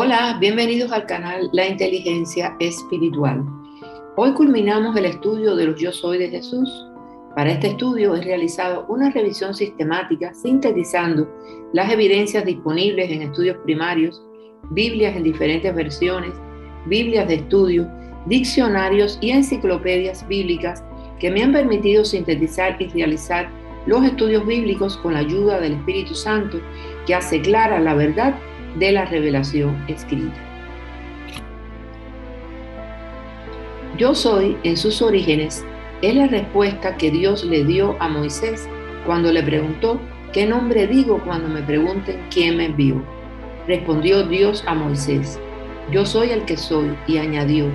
Hola, bienvenidos al canal La Inteligencia Espiritual. Hoy culminamos el estudio de los Yo Soy de Jesús. Para este estudio he realizado una revisión sistemática sintetizando las evidencias disponibles en estudios primarios, Biblias en diferentes versiones, Biblias de estudio, diccionarios y enciclopedias bíblicas que me han permitido sintetizar y realizar los estudios bíblicos con la ayuda del Espíritu Santo que hace clara la verdad de la revelación escrita. Yo soy, en sus orígenes, es la respuesta que Dios le dio a Moisés cuando le preguntó, ¿qué nombre digo cuando me pregunten quién me envió? Respondió Dios a Moisés, yo soy el que soy, y añadió,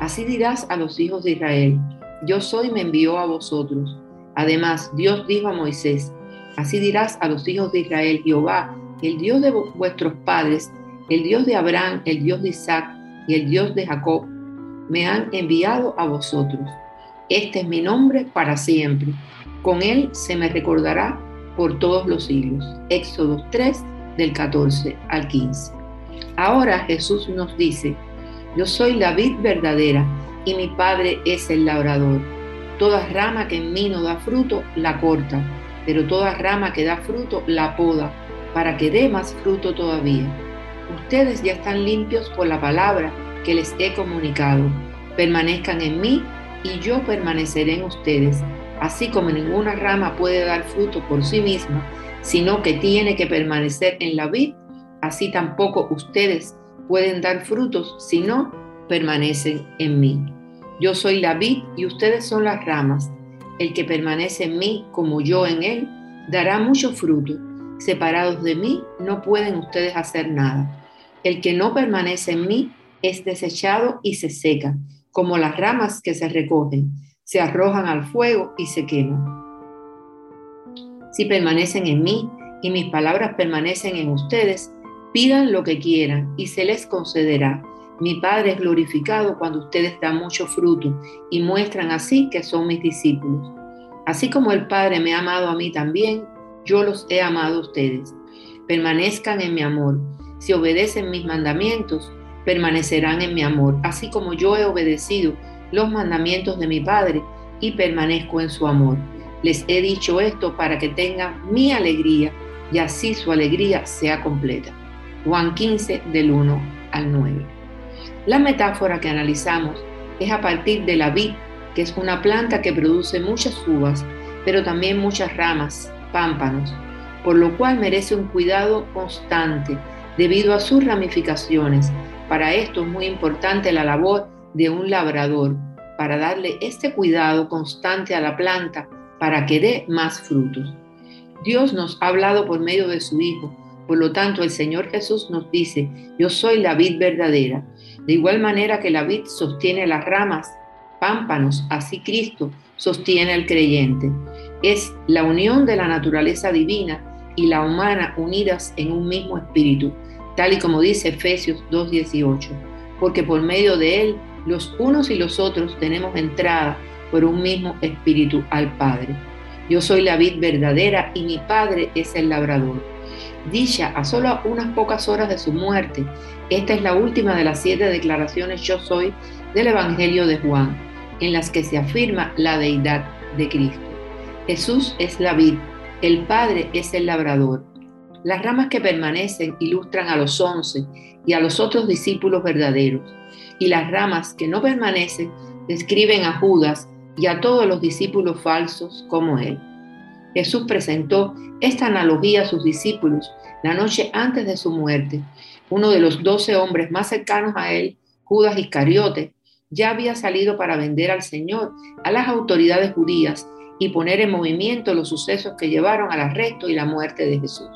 así dirás a los hijos de Israel, yo soy me envió a vosotros. Además, Dios dijo a Moisés, así dirás a los hijos de Israel, Jehová, el Dios de vuestros padres, el Dios de Abraham, el Dios de Isaac y el Dios de Jacob, me han enviado a vosotros. Este es mi nombre para siempre. Con él se me recordará por todos los siglos. Éxodo 3 del 14 al 15. Ahora Jesús nos dice, yo soy la vid verdadera y mi Padre es el labrador. Toda rama que en mí no da fruto, la corta, pero toda rama que da fruto, la poda para que dé más fruto todavía. Ustedes ya están limpios por la palabra que les he comunicado. Permanezcan en mí y yo permaneceré en ustedes. Así como ninguna rama puede dar fruto por sí misma, sino que tiene que permanecer en la vid, así tampoco ustedes pueden dar frutos si no permanecen en mí. Yo soy la vid y ustedes son las ramas. El que permanece en mí como yo en él, dará mucho fruto Separados de mí no pueden ustedes hacer nada. El que no permanece en mí es desechado y se seca, como las ramas que se recogen, se arrojan al fuego y se queman. Si permanecen en mí y mis palabras permanecen en ustedes, pidan lo que quieran y se les concederá. Mi Padre es glorificado cuando ustedes dan mucho fruto y muestran así que son mis discípulos. Así como el Padre me ha amado a mí también, yo los he amado a ustedes. Permanezcan en mi amor. Si obedecen mis mandamientos, permanecerán en mi amor, así como yo he obedecido los mandamientos de mi Padre y permanezco en su amor. Les he dicho esto para que tengan mi alegría y así su alegría sea completa. Juan 15 del 1 al 9. La metáfora que analizamos es a partir de la vid, que es una planta que produce muchas uvas, pero también muchas ramas, pámpanos, por lo cual merece un cuidado constante debido a sus ramificaciones. Para esto es muy importante la labor de un labrador, para darle este cuidado constante a la planta para que dé más frutos. Dios nos ha hablado por medio de su Hijo, por lo tanto el Señor Jesús nos dice, yo soy la vid verdadera. De igual manera que la vid sostiene las ramas, pámpanos, así Cristo sostiene al creyente es la unión de la naturaleza divina y la humana unidas en un mismo espíritu, tal y como dice Efesios 2.18, porque por medio de él los unos y los otros tenemos entrada por un mismo espíritu al Padre. Yo soy la vid verdadera y mi Padre es el labrador. Dicha a solo unas pocas horas de su muerte, esta es la última de las siete declaraciones yo soy del Evangelio de Juan, en las que se afirma la deidad de Cristo. Jesús es la vid, el Padre es el labrador. Las ramas que permanecen ilustran a los once y a los otros discípulos verdaderos, y las ramas que no permanecen describen a Judas y a todos los discípulos falsos como él. Jesús presentó esta analogía a sus discípulos la noche antes de su muerte. Uno de los doce hombres más cercanos a él, Judas Iscariote, ya había salido para vender al Señor a las autoridades judías y poner en movimiento los sucesos que llevaron al arresto y la muerte de Jesús.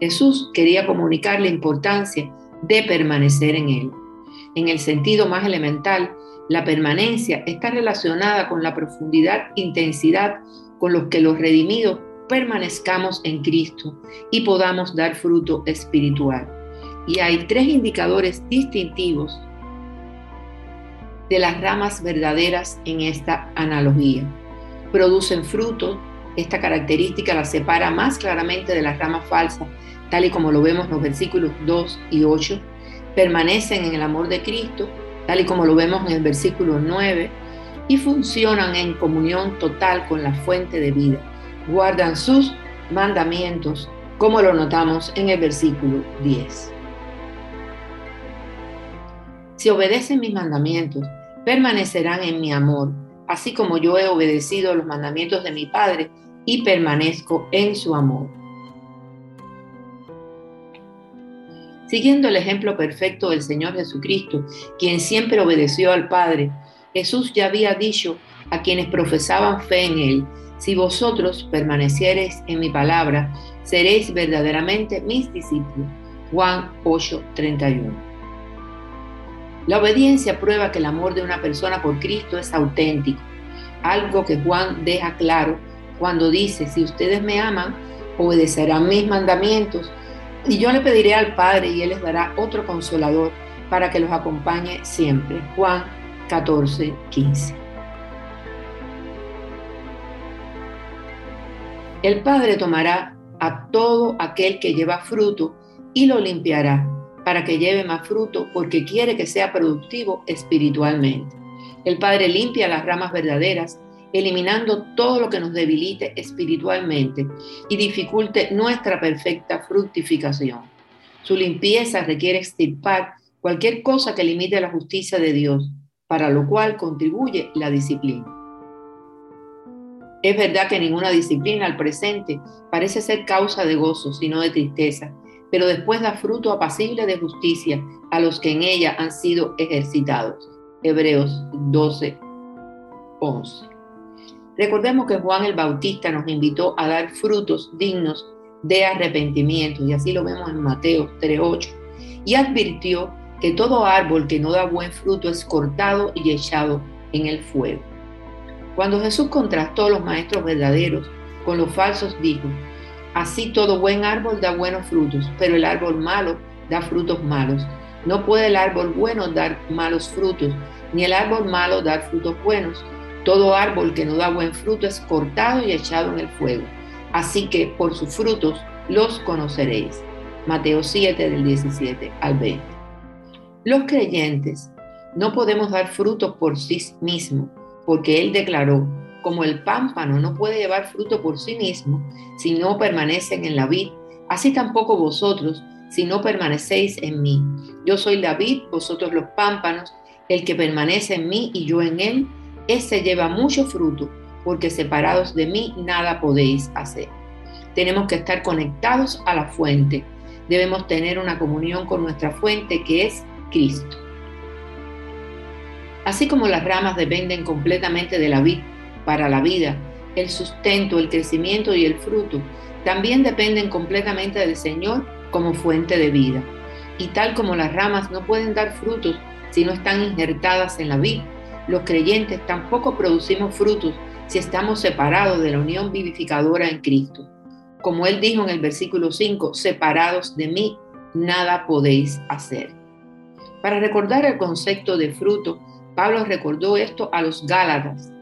Jesús quería comunicar la importancia de permanecer en Él. En el sentido más elemental, la permanencia está relacionada con la profundidad, intensidad con los que los redimidos permanezcamos en Cristo y podamos dar fruto espiritual. Y hay tres indicadores distintivos de las ramas verdaderas en esta analogía producen fruto. Esta característica la separa más claramente de las ramas falsas, tal y como lo vemos en los versículos 2 y 8. permanecen en el amor de Cristo, tal y como lo vemos en el versículo 9, y funcionan en comunión total con la fuente de vida. Guardan sus mandamientos, como lo notamos en el versículo 10. Si obedecen mis mandamientos, permanecerán en mi amor, así como yo he obedecido los mandamientos de mi Padre y permanezco en su amor. Siguiendo el ejemplo perfecto del Señor Jesucristo, quien siempre obedeció al Padre, Jesús ya había dicho a quienes profesaban fe en Él, si vosotros permaneciereis en mi palabra, seréis verdaderamente mis discípulos. Juan 8:31. La obediencia prueba que el amor de una persona por Cristo es auténtico, algo que Juan deja claro cuando dice, si ustedes me aman, obedecerán mis mandamientos, y yo le pediré al Padre y Él les dará otro consolador para que los acompañe siempre. Juan 14, 15. El Padre tomará a todo aquel que lleva fruto y lo limpiará para que lleve más fruto porque quiere que sea productivo espiritualmente. El Padre limpia las ramas verdaderas eliminando todo lo que nos debilite espiritualmente y dificulte nuestra perfecta fructificación. Su limpieza requiere extirpar cualquier cosa que limite la justicia de Dios, para lo cual contribuye la disciplina. Es verdad que ninguna disciplina al presente parece ser causa de gozo, sino de tristeza, pero después da fruto apacible de justicia a los que en ella han sido ejercitados. Hebreos 12, 11. Recordemos que Juan el Bautista nos invitó a dar frutos dignos de arrepentimiento, y así lo vemos en Mateo 3.8, y advirtió que todo árbol que no da buen fruto es cortado y echado en el fuego. Cuando Jesús contrastó los maestros verdaderos con los falsos, dijo, así todo buen árbol da buenos frutos, pero el árbol malo da frutos malos. No puede el árbol bueno dar malos frutos, ni el árbol malo dar frutos buenos todo árbol que no da buen fruto es cortado y echado en el fuego. Así que por sus frutos los conoceréis. Mateo 7 del 17 al 20. Los creyentes no podemos dar frutos por sí mismos, porque Él declaró, como el pámpano no puede llevar fruto por sí mismo si no permanecen en la vid, así tampoco vosotros si no permanecéis en mí. Yo soy la vid, vosotros los pámpanos, el que permanece en mí y yo en él, ese lleva mucho fruto, porque separados de mí nada podéis hacer. Tenemos que estar conectados a la fuente. Debemos tener una comunión con nuestra fuente que es Cristo. Así como las ramas dependen completamente de la vid para la vida, el sustento, el crecimiento y el fruto también dependen completamente del Señor como fuente de vida. Y tal como las ramas no pueden dar frutos si no están injertadas en la vid, los creyentes tampoco producimos frutos si estamos separados de la unión vivificadora en Cristo. Como él dijo en el versículo 5, separados de mí, nada podéis hacer. Para recordar el concepto de fruto, Pablo recordó esto a los Gálatas.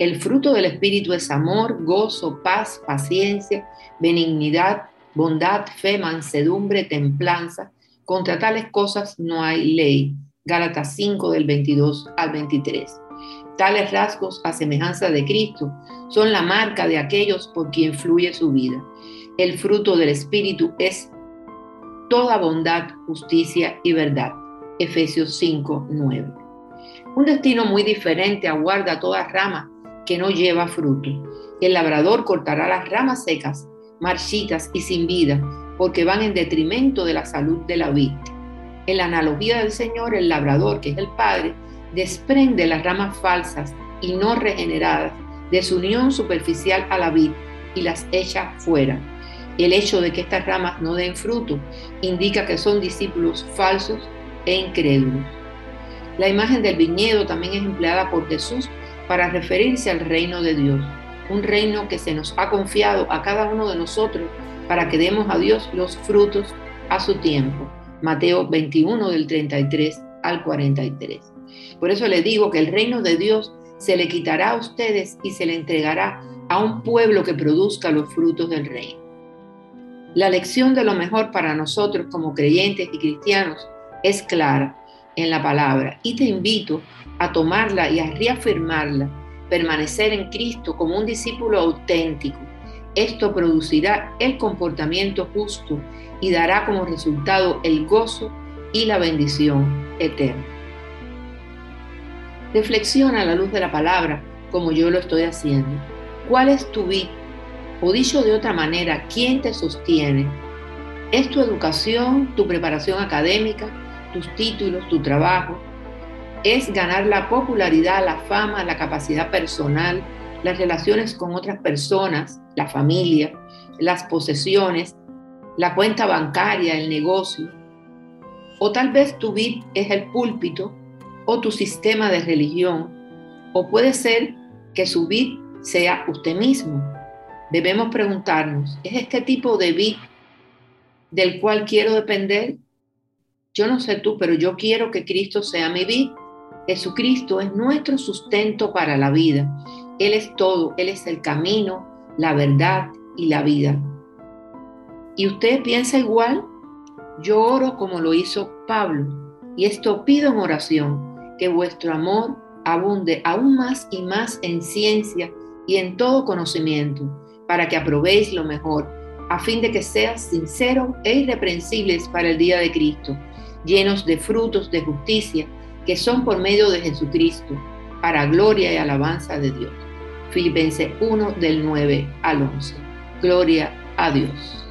El fruto del Espíritu es amor, gozo, paz, paciencia, benignidad, bondad, fe, mansedumbre, templanza. Contra tales cosas no hay ley. Gálatas 5 del 22 al 23. Tales rasgos a semejanza de Cristo son la marca de aquellos por quien fluye su vida. El fruto del Espíritu es toda bondad, justicia y verdad. Efesios 5, 9. Un destino muy diferente aguarda toda rama que no lleva fruto. El labrador cortará las ramas secas, marchitas y sin vida, porque van en detrimento de la salud de la vid. En la analogía del Señor, el labrador, que es el Padre, desprende las ramas falsas y no regeneradas de su unión superficial a la vid y las echa fuera. El hecho de que estas ramas no den fruto indica que son discípulos falsos e incrédulos. La imagen del viñedo también es empleada por Jesús para referirse al reino de Dios, un reino que se nos ha confiado a cada uno de nosotros para que demos a Dios los frutos a su tiempo. Mateo 21 del 33 al 43. Por eso le digo que el reino de Dios se le quitará a ustedes y se le entregará a un pueblo que produzca los frutos del reino. La lección de lo mejor para nosotros como creyentes y cristianos es clara en la palabra y te invito a tomarla y a reafirmarla, permanecer en Cristo como un discípulo auténtico. Esto producirá el comportamiento justo y dará como resultado el gozo y la bendición eterna. Reflexiona a la luz de la palabra como yo lo estoy haciendo. ¿Cuál es tu vida? O dicho de otra manera, ¿quién te sostiene? ¿Es tu educación, tu preparación académica, tus títulos, tu trabajo? ¿Es ganar la popularidad, la fama, la capacidad personal, las relaciones con otras personas, la familia, las posesiones, la cuenta bancaria, el negocio? O tal vez tu vida es el púlpito o tu sistema de religión, o puede ser que su vida sea usted mismo. Debemos preguntarnos, ¿es este tipo de vida del cual quiero depender? Yo no sé tú, pero yo quiero que Cristo sea mi vida. Jesucristo es nuestro sustento para la vida. Él es todo, Él es el camino, la verdad y la vida. ¿Y usted piensa igual? Yo oro como lo hizo Pablo, y esto pido en oración, que vuestro amor abunde aún más y más en ciencia y en todo conocimiento, para que aprobéis lo mejor, a fin de que seas sinceros e irreprensibles para el día de Cristo, llenos de frutos de justicia, que son por medio de Jesucristo, para gloria y alabanza de Dios. Filipenses 1 del 9 al 11. Gloria a Dios.